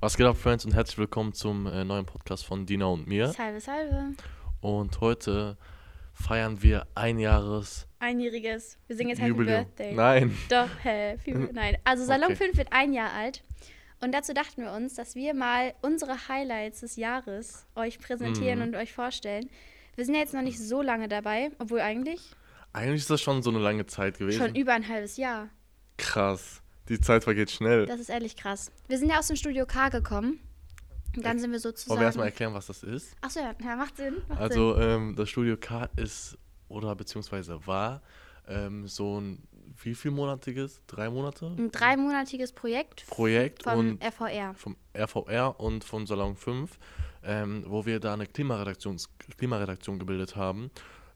Was geht ab, Friends, und herzlich willkommen zum äh, neuen Podcast von Dina und mir. Salve, salve. Und heute feiern wir ein Jahres Einjähriges. Wir singen jetzt Happy Jubiläum. Birthday. Nein. Doch, Happy Nein. Also Salon Okay. 5 wird ein Jahr alt. Und dazu dachten wir uns, dass wir mal unsere Highlights des Jahres euch präsentieren Mhm. und euch vorstellen. Wir sind ja jetzt noch nicht so lange dabei, obwohl eigentlich Eigentlich ist das schon so eine lange Zeit gewesen. schon über ein halbes Jahr. Krass. Die Zeit vergeht schnell. Das ist ehrlich krass. Wir sind ja aus dem Studio K gekommen. Und dann sind wir Wollen sozusagen. wir erstmal erklären, was das ist? Achso, ja, ja, macht Sinn. Macht Sinn. Also, ähm, das Studio K ist oder beziehungsweise war ähm, so ein wie vielmonatiges? Drei Monate? Ein dreimonatiges Projekt Projekt vom und RVR. vom RVR und von Salon 5, ähm, wo wir da eine Klimaredaktion, Klimaredaktion gebildet haben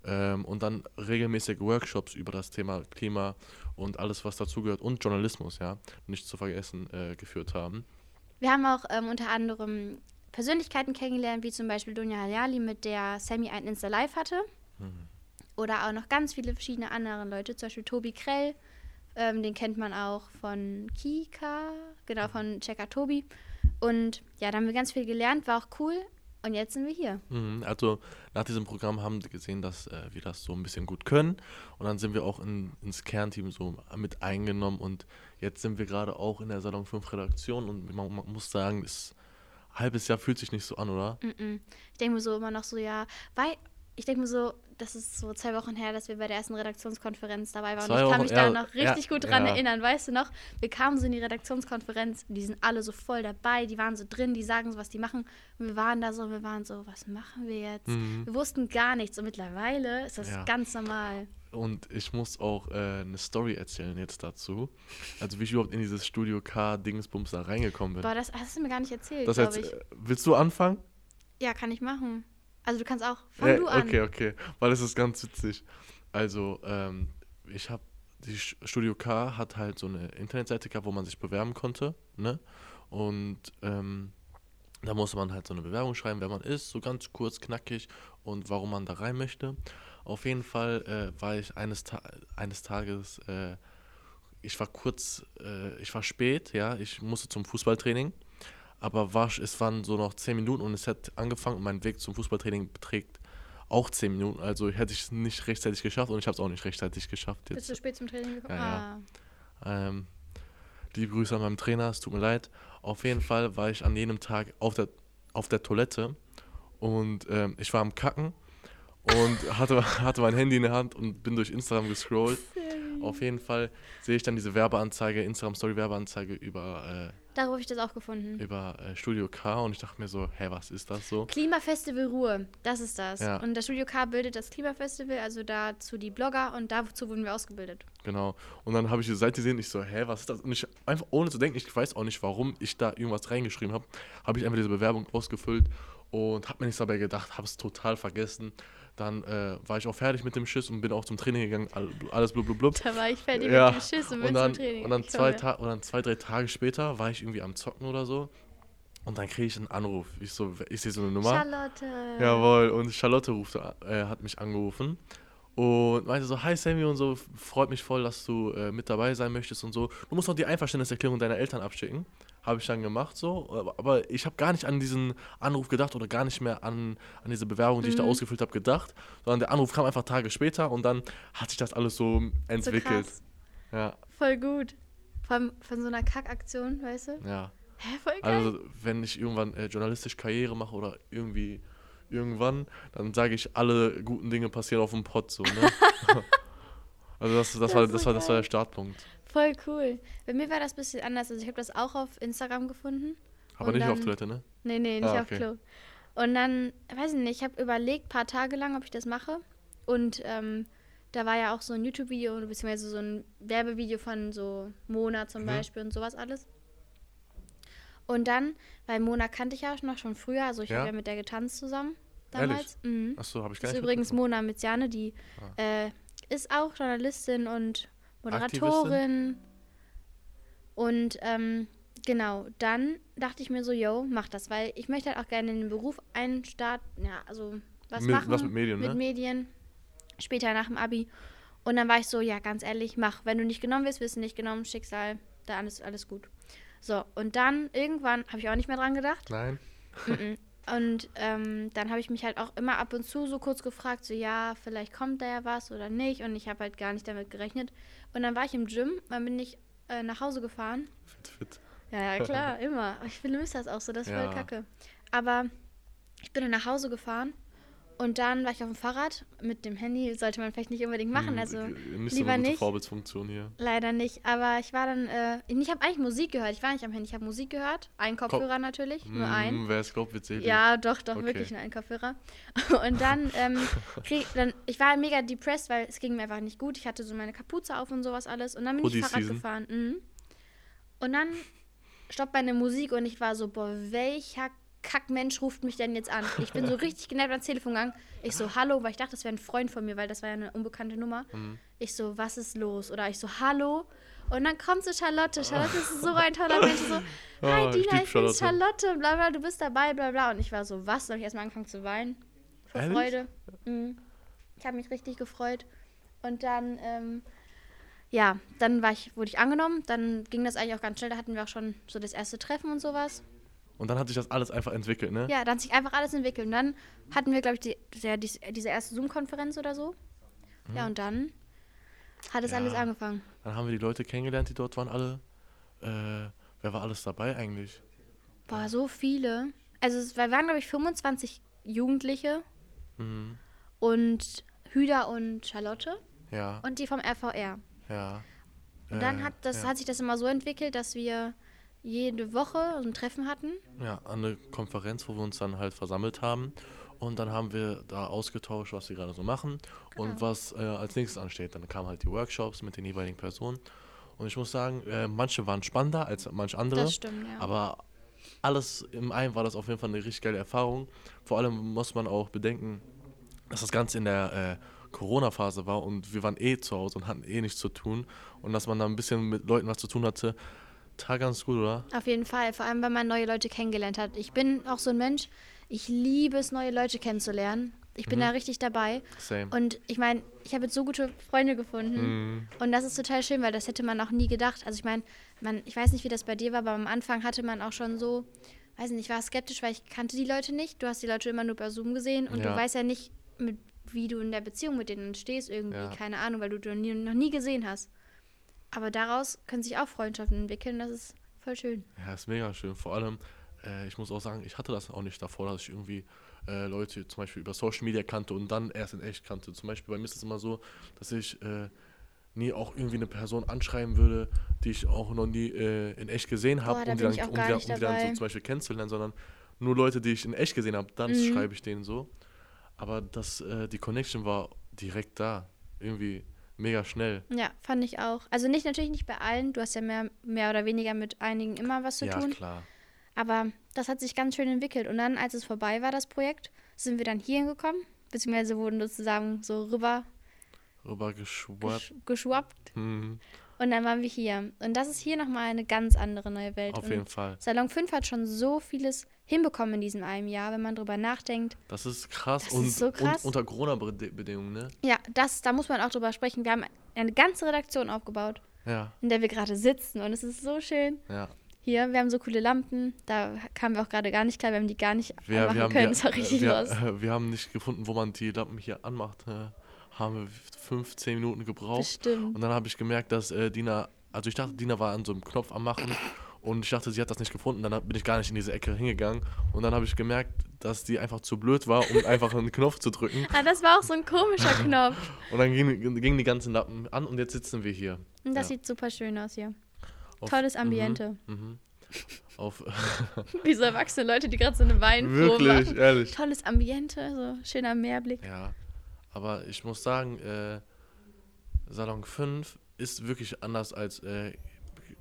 ähm, und dann regelmäßig Workshops über das Thema Klima und alles, was dazugehört und Journalismus, ja, nicht zu vergessen, äh, geführt haben. Wir haben auch ähm, unter anderem Persönlichkeiten kennengelernt, wie zum Beispiel Dunja Hayali, mit der Sammy ein Insta Live hatte. Oder auch noch ganz viele verschiedene andere Leute, zum Beispiel Tobi Krell, ähm, den kennt man auch von Kika, genau, von Checker Tobi. Und ja, da haben wir ganz viel gelernt, war auch cool. Und jetzt sind wir hier. Mhm, Also nach diesem Programm haben wir gesehen, dass äh, wir das so ein bisschen gut können und dann sind wir auch in, ins Kernteam so mit eingenommen und jetzt sind wir gerade auch in der Salon 5 Redaktion und man, man muss sagen, das halbes Jahr fühlt sich nicht so an, oder? Mm-mm. Ich denke mir so immer noch so, ja, weil ich denke mir so, das ist so zwei Wochen her, dass wir bei der ersten Redaktionskonferenz dabei waren. Zwei ich kann Wochen, mich da ja, noch richtig ja, gut dran ja. erinnern, weißt du noch? Wir kamen so in die Redaktionskonferenz die sind alle so voll dabei, die waren so drin, die sagen so, was die machen. Und wir waren da so, wir waren so, was machen wir jetzt? Wir wussten gar nichts und mittlerweile ist das Mhm. Ganz normal. Und ich muss auch äh, eine Story erzählen jetzt dazu. Also wie ich überhaupt in dieses Studio K Dingsbums da reingekommen bin. Boah, das hast du mir gar nicht erzählt, Das glaube ich. äh, willst du anfangen? Ja, kann ich machen. Also du kannst auch, fang Äh, du an. Okay, okay. Weil es ist ganz witzig. Also, ähm, ich habe, die Studio K hat halt so eine Internetseite gehabt, wo man sich bewerben konnte, ne? Und ähm, da musste man halt so eine Bewerbung schreiben, wer man ist, so ganz kurz, knackig und warum man da rein möchte. Auf jeden Fall äh, war ich eines, Ta eines Tages, äh, ich war kurz, äh, ich war spät, ja, ich musste zum Fußballtraining, aber war, es waren so noch 10 Minuten und es hat angefangen und mein Weg zum Fußballtraining beträgt auch 10 Minuten, also hätte ich es nicht rechtzeitig geschafft und ich habe es auch nicht rechtzeitig geschafft Bist jetzt. du spät zum Training gekommen? Ja, ja. Ah. Ähm, liebe Grüße an meinen Trainer, es tut mir leid. Auf jeden Fall war ich an jenem Tag auf der, auf der Toilette und ähm, ich war am Kacken und hatte, hatte mein Handy in der Hand und bin durch Instagram gescrollt. Auf jeden Fall sehe ich dann diese Werbeanzeige, Instagram-Story-Werbeanzeige über, Darüber habe ich das auch gefunden. äh, über äh, Studio K und ich dachte mir so, hä, was ist das so? Klimafestival Ruhe, das ist das. Ja. Und das Studio K bildet das Klimafestival, also dazu die Blogger und dazu wurden wir ausgebildet. Genau. Und dann habe ich die Seite gesehen, ich so, hä, was ist das? Und ich einfach ohne zu denken, ich weiß auch nicht, warum ich da irgendwas reingeschrieben habe, habe ich einfach diese Bewerbung ausgefüllt und habe mir nichts dabei gedacht, habe es total vergessen. Dann äh, war ich auch fertig mit dem Schiss und bin auch zum Training gegangen, all- alles blub blub blub. Da war ich fertig Ja. mit dem Schiss und bin Und dann, zum Training. und, dann zwei. Ta und dann zwei, drei Tage später war ich irgendwie am Zocken oder so und dann kriege ich einen Anruf. Ich, so, ich sehe so eine Nummer. Charlotte. Jawohl, und Charlotte rufte, äh, hat mich angerufen und meinte so, hi Sammy und so, freut mich voll, dass du äh, mit dabei sein möchtest und so. Du musst noch die Einverständniserklärung deiner Eltern abschicken. Habe ich dann gemacht so, aber, ich habe gar nicht an diesen Anruf gedacht oder gar nicht mehr an, an diese Bewerbung, die ich da ausgefüllt habe, gedacht, sondern der Anruf kam einfach Tage später und dann hat sich das alles so So entwickelt. krass. ja, Voll gut. Allem von so einer Kackaktion, weißt du? ja. Hä, voll geil. Also, wenn ich irgendwann äh, journalistisch Karriere mache oder irgendwie irgendwann, dann sage ich, alle guten Dinge passieren auf dem Pott so, ne? also das, das, Das war, so das, war, das war der Startpunkt. Voll cool. Bei mir war das ein bisschen anders. Also ich habe das auch auf Instagram gefunden. Aber nicht auf dann- Toilette, ne? Nee, nee, nicht Ah, auf okay. Klo. Und dann, weiß ich nicht, ich habe überlegt, paar Tage lang, ob ich das mache. Und ähm, da war ja auch so ein YouTube-Video, beziehungsweise so ein Werbevideo von so Mona zum Mhm. Beispiel und sowas alles. Und dann, weil Mona kannte ich ja auch noch schon früher, also ich Ja? habe ja mit der getanzt zusammen Ehrlich? damals. Mhm. Achso, habe ich gar Das nicht ist übrigens. Mona Miziane, die Ah. äh, ist auch Journalistin und? Moderatorin. Und ähm, genau, dann dachte ich mir so, yo, mach das, weil ich möchte halt auch gerne in den Beruf einstarten, ja, also was Mit- machen. was mit Medien, Mit ne? Medien, später nach dem Abi. Und dann war ich so, ja, ganz ehrlich, mach. Wenn du nicht genommen wirst, wirst du nicht genommen, Schicksal, da alles, alles gut. So, und dann irgendwann habe ich auch nicht mehr dran gedacht. Nein. Und ähm, dann habe ich mich halt auch immer ab und zu so kurz gefragt, so ja, vielleicht kommt da ja was oder nicht. Und ich habe halt gar nicht damit gerechnet. Und dann war ich im Gym, dann bin ich äh, nach Hause gefahren. Fit, fit. Ja, ja, klar, immer. Ich vermisse das auch so, das ist Ja. voll kacke. Aber ich bin dann nach Hause gefahren und dann war ich auf dem Fahrrad mit dem Handy. Sollte man vielleicht nicht unbedingt machen, Hm, also so lieber nicht. Vorbildsfunktion hier. leider nicht. Aber ich war dann, äh, ich habe eigentlich Musik gehört. Ich war nicht am Handy, ich habe Musik gehört. Einen Kopfhörer natürlich, nur einen. Hm, wer es glaubt, wird sehen. Ja, doch, doch, Okay. wirklich nur einen Kopfhörer. Und dann, ähm, krieg, dann, ich war mega depressed, weil es ging mir einfach nicht gut. Ich hatte so meine Kapuze auf und sowas alles. Und dann bin Hoodie ich Fahrrad Season. gefahren. Mhm. Und dann stoppt meine Musik und ich war so, boah, welcher Kackmensch ruft mich denn jetzt an? Ich bin so richtig genervt ans Telefon gegangen. Ich so, hallo, weil ich dachte, das wäre ein Freund von mir, weil das war ja eine unbekannte Nummer. Mhm. Ich so, was ist los? Oder ich so, hallo. Und dann kommt so Charlotte. Charlotte ist so ein toller Mensch. So, hi Oh, ich Dina, lieb ich bin Charlotte. Bla bla, du bist dabei, bla bla. Und ich war so, was? Dann habe ich erstmal angefangen zu weinen. Vor Ehrlich? Freude. Mhm. Ich habe mich richtig gefreut. Und dann, ähm, ja, dann war ich, wurde ich angenommen. Dann ging das eigentlich auch ganz schnell. Da hatten wir auch schon so das erste Treffen und sowas. Und dann hat sich das alles einfach entwickelt, ne? Ja, dann hat sich einfach alles entwickelt. Und dann hatten wir, glaube ich, die, der, dies- diese erste Zoom-Konferenz oder so. Ja, und dann hat es Mhm. Ja. alles angefangen. Dann haben wir die Leute kennengelernt, die dort waren alle. Äh, wer war alles dabei eigentlich? Boah, so viele. Also es war- waren, glaube ich, 25 Jugendliche Mhm. und Hüda und Charlotte Ja, und die vom RVR. ja. Und dann Äh, hat, das, ja. hat sich das immer so entwickelt, dass wir jede Woche ein Treffen hatten. Ja, an eine Konferenz, wo wir uns dann halt versammelt haben. Und dann haben wir da ausgetauscht, was wir gerade so machen und Genau. was äh, als nächstes ansteht. Dann kamen halt die Workshops mit den jeweiligen Personen. Und ich muss sagen, äh, manche waren spannender als manche andere. Das stimmt, ja. Aber alles im einen war das auf jeden Fall eine richtig geile Erfahrung. Vor allem muss man auch bedenken, dass das Ganze in der äh, Corona-Phase war und wir waren eh zu Hause und hatten eh nichts zu tun. Und dass man da ein bisschen mit Leuten was zu tun hatte, total ganz gut, oder? Auf jeden Fall, vor allem, weil man neue Leute kennengelernt hat. Ich bin auch so ein Mensch, ich liebe es, neue Leute kennenzulernen. Ich bin Mhm. da richtig dabei. Same. Und ich meine, ich habe jetzt so gute Freunde gefunden. Mhm. Und das ist total schön, weil das hätte man auch nie gedacht. Also ich meine, man, ich weiß nicht, wie das bei dir war, aber am Anfang hatte man auch schon so, weiß nicht, ich war skeptisch, weil ich kannte die Leute nicht. Du hast die Leute immer nur per Zoom gesehen und Ja. du weißt ja nicht, mit, wie du in der Beziehung mit denen stehst irgendwie. Ja. Keine Ahnung, weil du die noch nie gesehen hast. Aber daraus können sich auch Freundschaften entwickeln. Das ist voll schön. Ja, ist mega schön. Vor allem, äh, ich muss auch sagen, ich hatte das auch nicht davor, dass ich irgendwie äh, Leute zum Beispiel über Social Media kannte und dann erst in echt kannte. Zum Beispiel bei mir ist es immer so, dass ich äh, nie auch irgendwie eine Person anschreiben würde, die ich auch noch nie äh, in echt gesehen habe, um, die dann, um, die um die dann so zum Beispiel kennenzulernen, sondern nur Leute, die ich in echt gesehen habe, dann Mhm. schreibe ich denen so. Aber das, äh, die Connection war direkt da. Irgendwie mega schnell. Ja, fand ich auch. Also nicht natürlich nicht bei allen. Du hast ja mehr, mehr oder weniger mit einigen immer was zu ja, tun. klar. Aber das hat sich ganz schön entwickelt. Und dann, als es vorbei war, das Projekt, sind wir dann hier hingekommen. Beziehungsweise wurden sozusagen so rüber Rüber geschwappt. gesch geschwappt. Mhm, Und dann waren wir hier. Und das ist hier nochmal eine ganz andere neue Welt. auf und jeden Fall. Salon 5 hat schon so vieles hinbekommen in diesem einen Jahr, wenn man drüber nachdenkt. Das ist krass. Das und, ist so krass. und unter Corona-Bedingungen, ne? Ja, das, da muss man auch drüber sprechen. Wir haben eine ganze Redaktion aufgebaut, Ja, in der wir gerade sitzen. Und es ist so schön. ja. Hier, wir haben so coole Lampen. Da kamen wir auch gerade gar nicht klar. Wir haben die gar nicht Wir, anmachen wir, haben, können. wir, das war richtig wir, los. wir haben nicht gefunden, wo man die Lampen hier anmacht. Haben wir 15 Minuten gebraucht. Bestimmt. Und dann habe ich gemerkt, dass äh, Dina, also ich dachte, Dina war an so einem Knopf am Machen und ich dachte, sie hat das nicht gefunden. Dann bin ich gar nicht in diese Ecke hingegangen und dann habe ich gemerkt, dass die einfach zu blöd war, um einfach einen Knopf zu drücken. Ah, das war auch so ein komischer Knopf. Und dann gingen, gingen die ganzen Lappen an und jetzt sitzen wir hier. Und das Ja. sieht super schön aus hier. Auf- Tolles Ambiente. Mhm, mhm. Auf, Wie so erwachsene Leute, die gerade so eine Weinprobe wirklich, machen. ehrlich. Tolles Ambiente, so schöner Meerblick. Ja, aber ich muss sagen, äh, Salon 5 ist wirklich anders als äh,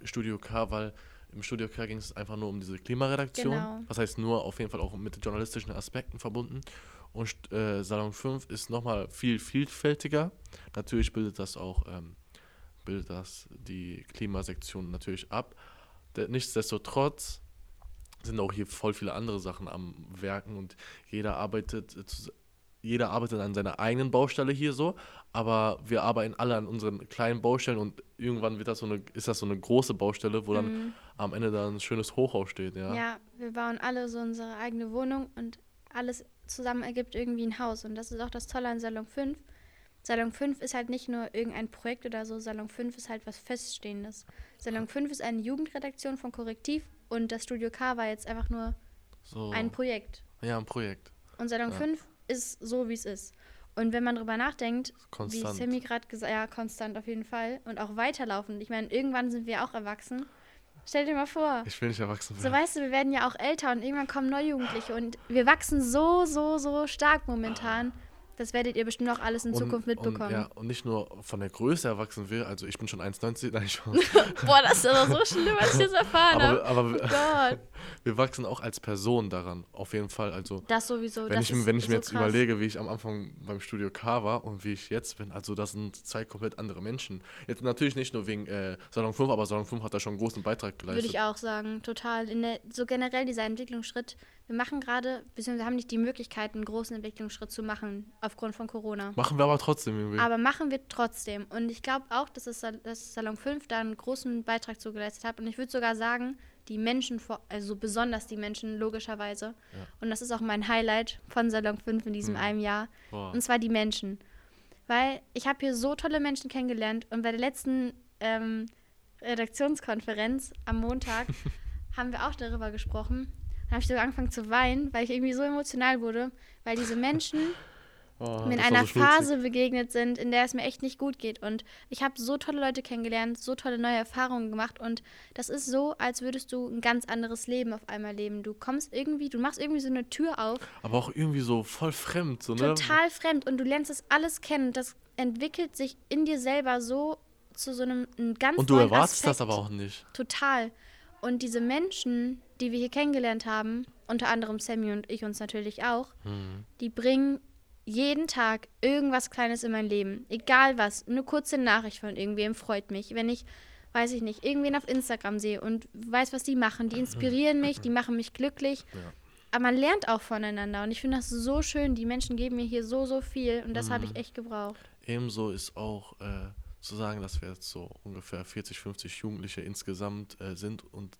Studio K, weil im Studio K ging es einfach nur um diese Klimaredaktion. Genau. Was heißt nur auf jeden Fall auch mit journalistischen Aspekten verbunden. Und äh, Salon 5 ist nochmal viel vielfältiger. Natürlich bildet das auch ähm, bildet das die Klimasektion natürlich ab. De- Nichtsdestotrotz sind auch hier voll viele andere Sachen am Werken und jeder arbeitet äh, zus- jeder arbeitet an seiner eigenen Baustelle hier so, aber wir arbeiten alle an unseren kleinen Baustellen und irgendwann wird das so eine, ist das so eine große Baustelle, wo dann Mhm. am Ende dann ein schönes Hochhaus steht, ja. Ja, wir bauen alle so unsere eigene Wohnung und alles zusammen ergibt irgendwie ein Haus. Und das ist auch das Tolle an Salon 5. Salon 5 ist halt nicht nur irgendein Projekt oder so, Salon 5 ist halt was Feststehendes. Salon 5 ist eine Jugendredaktion von Korrektiv und das Studio K war jetzt einfach nur So, ein Projekt. ja, ein Projekt. Und Salon Ja. 5 ist so, wie es ist. Und wenn man drüber nachdenkt, Konstant. wie Sammy gerade gesagt ja, konstant auf jeden Fall und auch weiterlaufen. Ich meine, irgendwann sind wir auch erwachsen. Stell dir mal vor. Ich will nicht erwachsen So werden. weißt du, wir werden ja auch älter und irgendwann kommen Neujugendliche und wir wachsen so, so, so stark momentan. Das werdet ihr bestimmt auch alles in Zukunft mitbekommen. Und, ja, und nicht nur von der Größe erwachsen will, also ich bin schon 1,90, nein, ich Boah, das ist aber so schlimm, als ich das erfahren aber, habe. aber Oh wir, Gott. wir wachsen auch als Person daran, auf jeden Fall. Also Das sowieso. wenn das ich, ist wenn ich mir so jetzt krass. überlege, wie ich am Anfang beim Studio K war und wie ich jetzt bin, also das sind zwei komplett andere Menschen. Jetzt natürlich nicht nur wegen äh, Salon 5, aber Salon 5 hat da schon einen großen Beitrag geleistet. Würde ich auch sagen, total. In der, so generell dieser Entwicklungsschritt. Wir machen gerade, beziehungsweise wir haben nicht die Möglichkeit, einen großen Entwicklungsschritt zu machen aufgrund von Corona. Machen wir aber trotzdem irgendwie. Aber machen wir trotzdem. Und ich glaube auch, dass, es, dass Salon 5 da einen großen Beitrag zu geleistet hat. Und ich würde sogar sagen, die Menschen, vor, also besonders die Menschen, logischerweise. Und das ist auch mein Highlight von Salon 5 in diesem einem Jahr. Boah. Und zwar die Menschen. Weil ich habe hier so tolle Menschen kennengelernt. Und bei der letzten ähm, Redaktionskonferenz am Montag haben wir auch darüber gesprochen. Dann habe ich sogar angefangen zu weinen, weil ich irgendwie so emotional wurde, weil diese Menschen Oh, mir in das einer so. Phase begegnet sind, in der es mir echt nicht gut geht. Und ich habe so tolle Leute kennengelernt, so tolle neue Erfahrungen gemacht. Und das ist so, als würdest du ein ganz anderes Leben auf einmal leben. Du kommst irgendwie, du machst irgendwie so eine Tür auf, Aber auch irgendwie so voll fremd, so, ne? total fremd. Und du lernst das alles kennen. Das entwickelt sich in dir selber so zu so einem einen ganz Und du erwartest das Aspekt. aber auch nicht. Total. Und diese Menschen, die wir hier kennengelernt haben, unter anderem Sammy und ich uns natürlich auch, Hm. die bringen jeden Tag irgendwas Kleines in mein Leben. Egal was. Eine kurze Nachricht von irgendwem freut mich. Wenn ich, weiß ich nicht, irgendwen auf Instagram sehe und weiß, was die machen. Die inspirieren mich, die machen mich glücklich. Ja. Aber man lernt auch voneinander. Und ich finde das so schön. Die Menschen geben mir hier so, so viel. Und das habe Mhm. ich echt gebraucht. Ebenso ist auch äh, zu sagen, dass wir jetzt so ungefähr 40, 50 Jugendliche insgesamt äh, sind und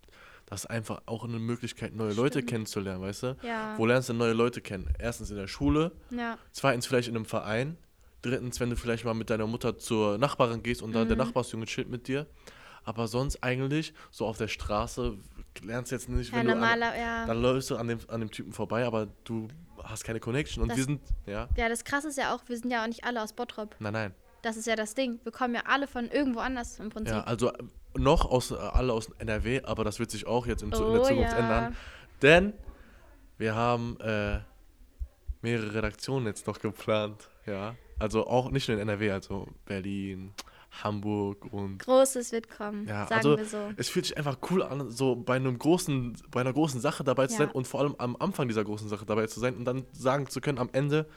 das ist einfach auch eine Möglichkeit, neue Leute Stimmt. kennenzulernen, weißt du? Ja. Wo lernst du neue Leute kennen? Erstens in der Schule, Ja. zweitens vielleicht in einem Verein, drittens, wenn du vielleicht mal mit deiner Mutter zur Nachbarin gehst und da der Mhm. Nachbarsjunge chillt mit dir. Aber sonst eigentlich, so auf der Straße, lernst du jetzt nicht, Ja, wenn du an, normaler, ja. dann läufst du an dem, an dem Typen vorbei, aber du hast keine Connection. Und Das- wir sind, ja, Ja, das Krasse ist ja auch, wir sind ja auch nicht alle aus Bottrop. nein, nein. Das ist ja das Ding. Wir kommen ja alle von irgendwo anders im Prinzip. Ja, also noch aus, äh, alle aus NRW, aber das wird sich auch jetzt in, Zu- in der Oh, Zukunft ja. ändern. Denn wir haben äh, mehrere Redaktionen jetzt noch geplant. Ja, also auch nicht nur in NRW, also Berlin, Hamburg und Großes wird kommen, ja, sagen also wir so. es fühlt sich einfach cool an, so bei einem großen, bei einer großen Sache dabei zu Ja. sein und vor allem am Anfang dieser großen Sache dabei zu sein und dann sagen zu können am Ende,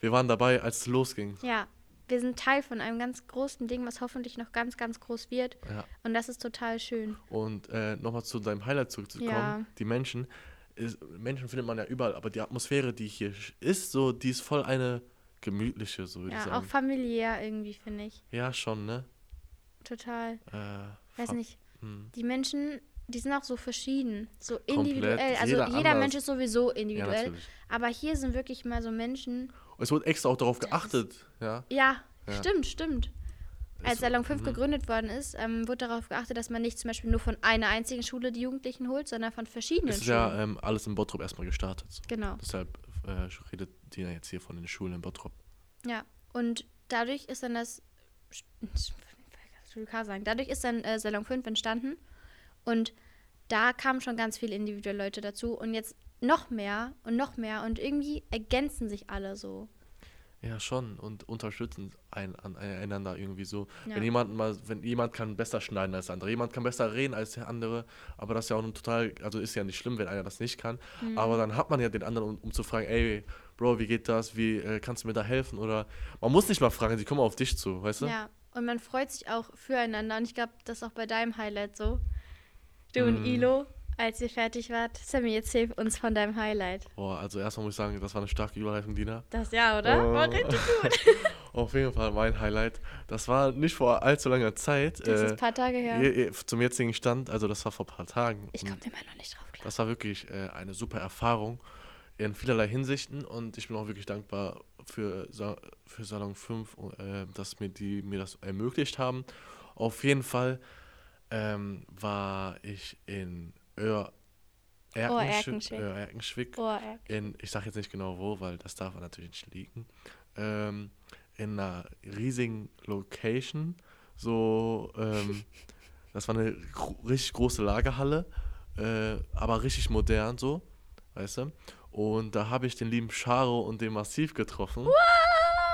wir waren dabei, als es losging. Ja, wir sind Teil von einem ganz großen Ding, was hoffentlich noch ganz, ganz groß wird. Ja. Und das ist total schön. Und äh, nochmal zu deinem Highlight zurückzukommen, Ja. die Menschen, ist, Menschen findet man ja überall, aber die Atmosphäre, die hier ist, so, die ist voll eine gemütliche, so würde ich Ja, auch sagen. familiär irgendwie, finde ich. Ja, schon, ne? Total. Äh, Weiß nicht. hm. Die Menschen, die sind auch so verschieden, so Komplett. individuell. Also Jeder jeder. Mensch ist sowieso Ja, individuell. natürlich. aber hier sind wirklich mal so Menschen. Es wurde extra auch darauf geachtet, ja. Ja, Ja. stimmt, stimmt. Als Salon 5 mhm. gegründet worden ist, ähm, wurde darauf geachtet, dass man nicht zum Beispiel nur von einer einzigen Schule die Jugendlichen holt, sondern von verschiedenen Es ist Schulen. ja ähm, alles in Bottrop erstmal gestartet. So. genau. Deshalb äh, redet Dina jetzt hier von den Schulen in Bottrop. Ja, und dadurch ist dann das K sagen, dadurch ist dann äh, Salon 5 entstanden und da kamen schon ganz viele individuelle Leute dazu und jetzt noch mehr und noch mehr und irgendwie ergänzen sich alle so. Ja, schon. Und unterstützen ein, an, einander irgendwie so. Ja. Wenn jemand mal, wenn jemand kann besser schneiden als der andere, jemand kann besser reden als der andere, aber das ist ja auch ein total, also ist ja nicht schlimm, wenn einer das nicht kann. Mhm. Aber dann hat man ja den anderen, um, um zu fragen, ey, Bro, wie geht das? Wie äh, kannst du mir da helfen? Oder man muss nicht mal fragen, die kommen auf dich zu, weißt du? Ja, und man freut sich auch füreinander und ich glaube, das ist auch bei deinem Highlight so. Du und Mhm. Ilo, Als ihr fertig wart, Sammy, erzähl uns von deinem Highlight. Boah, also erstmal muss ich sagen, das war eine starke Überleitung, Dina. Das ja, oder? Oh. War richtig gut. Auf jeden Fall mein Highlight. Das war nicht vor allzu langer Zeit. Das äh, ist ein paar Tage her. zum jetzigen Stand, also das war vor ein paar Tagen. Ich komme immer noch nicht drauf klar. Das war wirklich äh, eine super Erfahrung in vielerlei Hinsichten und ich bin auch wirklich dankbar für, Sa für Salon 5, äh, dass mir die mir das ermöglicht haben. Auf jeden Fall ähm, war ich in Öhr Erkenschwick. Erkenschwick, äh, Erkenschwick Oh, ey. in, ich sage jetzt nicht genau wo, weil das darf natürlich nicht liegen, ähm, in einer riesigen Location, so, ähm, das war eine gro richtig große Lagerhalle, äh, aber richtig modern so, weißt du, und da habe ich den lieben Charo und den Massiv getroffen.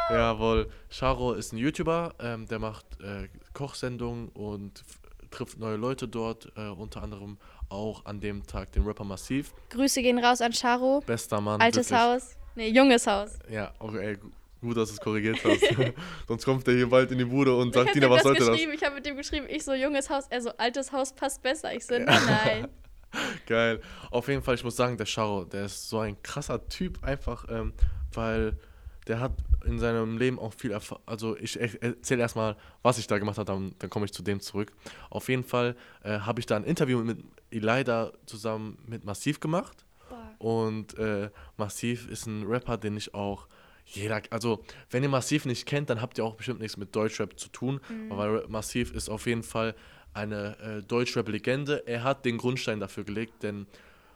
Jawohl, Charo ist ein YouTuber, ähm, der macht äh, Kochsendungen und trifft neue Leute dort, äh, unter anderem auch an dem Tag den Rapper Massiv. Grüße gehen raus an Charo. Bester Mann. Altes wirklich. Haus. Nee, junges Haus. Ja, okay, gu- gut, dass du es korrigiert hast. Sonst kommt der hier bald in die Bude und sagt, ihm was sollte das? Ich habe mit dem geschrieben, ich so junges Haus, er so altes Haus passt besser. Ich so, nein, nein. Geil. Auf jeden Fall, ich muss sagen, der Charo, der ist so ein krasser Typ einfach, ähm, weil der hat in seinem Leben auch viel Erfahrung. Also ich e- erzähle erstmal, was ich da gemacht habe, dann, dann komme ich zu dem zurück. Auf jeden Fall äh, habe ich da ein Interview mit Elida zusammen mit Massiv gemacht. Boah. Und äh, Massiv ist ein Rapper, den ich auch jeder, also wenn ihr Massiv nicht kennt, dann habt ihr auch bestimmt nichts mit Deutschrap zu tun, weil Massiv ist auf jeden Fall eine äh, Deutschrap-Legende. Er hat den Grundstein dafür gelegt, denn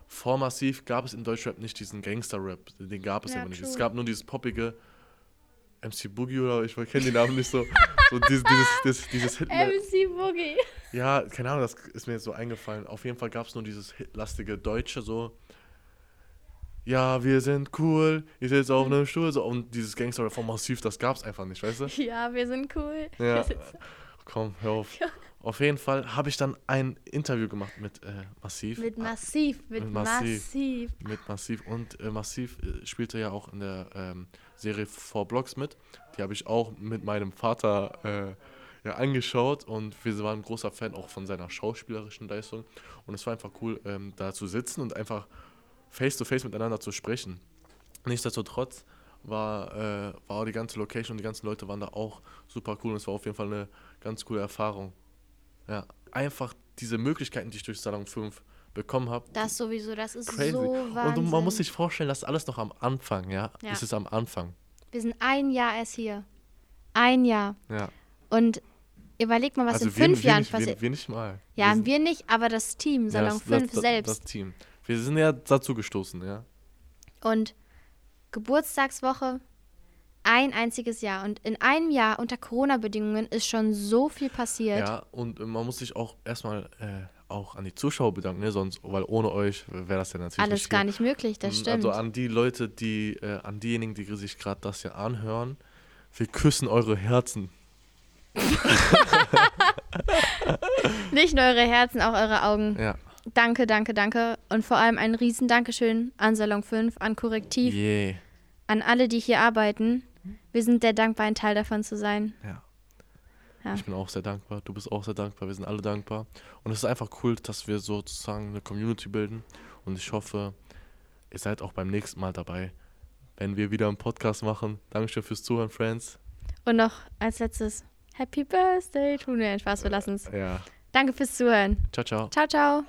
vor Massiv gab es in Deutschrap nicht diesen Gangster-Rap, den gab es Ja, aber nicht. Es gab nur dieses poppige MC Boogie oder ich kenne den Namen nicht so, so dieses, dieses, dieses, dieses MC Boogie. ja, keine Ahnung, das ist mir jetzt so eingefallen. Auf jeden Fall gab es nur dieses hitlastige Deutsche, so. Ja, wir sind cool, ihr sitzt auf einem Stuhl, so. Und dieses Gangster von Massiv, das gab es einfach nicht, weißt du? Ja, wir sind cool. Ja. Komm, hör auf. Auf jeden Fall habe ich dann ein Interview gemacht mit äh, Massiv. Mit Massiv, mit Mit Massiv. Massiv. mit Massiv. Und äh, Massiv äh, spielte ja auch in der ähm, Serie Four Blocks mit. Die habe ich auch mit meinem Vater äh, ja, angeschaut und wir waren großer Fan auch von seiner schauspielerischen Leistung. Und es war einfach cool, ähm, da zu sitzen und einfach face to face miteinander zu sprechen. Nichtsdestotrotz war, äh, war die ganze Location und die ganzen Leute waren da auch super cool und es war auf jeden Fall eine ganz coole Erfahrung. Ja, einfach diese Möglichkeiten, die ich durch Salon 5 bekommen habe, Das sowieso, das ist crazy. so Wahnsinn. und man muss sich vorstellen, das ist alles noch am Anfang, ja? Ja. Es ist am Anfang. Wir sind ein Jahr erst hier. Ein Jahr. Ja. Und überleg mal, was also in wir, fünf wir Jahren nicht, wir, passiert. wir nicht mal. Ja, sind- wir nicht, aber das Team, ja, Salon das- 5 das, selbst. Das Team. Wir sind ja dazu gestoßen, ja. Und Geburtstagswoche, ein einziges Jahr. Und in einem Jahr unter Corona-Bedingungen ist schon so viel passiert. Ja, und man muss sich auch erstmal äh, auch an die Zuschauer bedanken, ne? Sonst, weil ohne euch wäre das ja natürlich Alles nicht gar nicht möglich, das Mm, stimmt. Also an die Leute, die, äh, an diejenigen, die sich gerade das hier anhören, wir küssen eure Herzen. Nicht nur eure Herzen, auch eure Augen. Ja. Danke, danke, danke. Und vor allem ein riesen Dankeschön an Salon 5, an Korrektiv, Yeah. an alle, die hier arbeiten. Wir sind sehr dankbar, ein Teil davon zu sein. Ja. Ja. Ich bin auch sehr dankbar, du bist auch sehr dankbar, wir sind alle dankbar. Und es ist einfach cool, dass wir sozusagen eine Community bilden. Und ich hoffe, ihr seid auch beim nächsten Mal dabei, wenn wir wieder einen Podcast machen. Dankeschön fürs Zuhören, Friends. Und noch als letztes, Happy Birthday to Nein, Spaß, wir lassen es. Ja. Danke fürs Zuhören. Ciao, ciao. Ciao, ciao.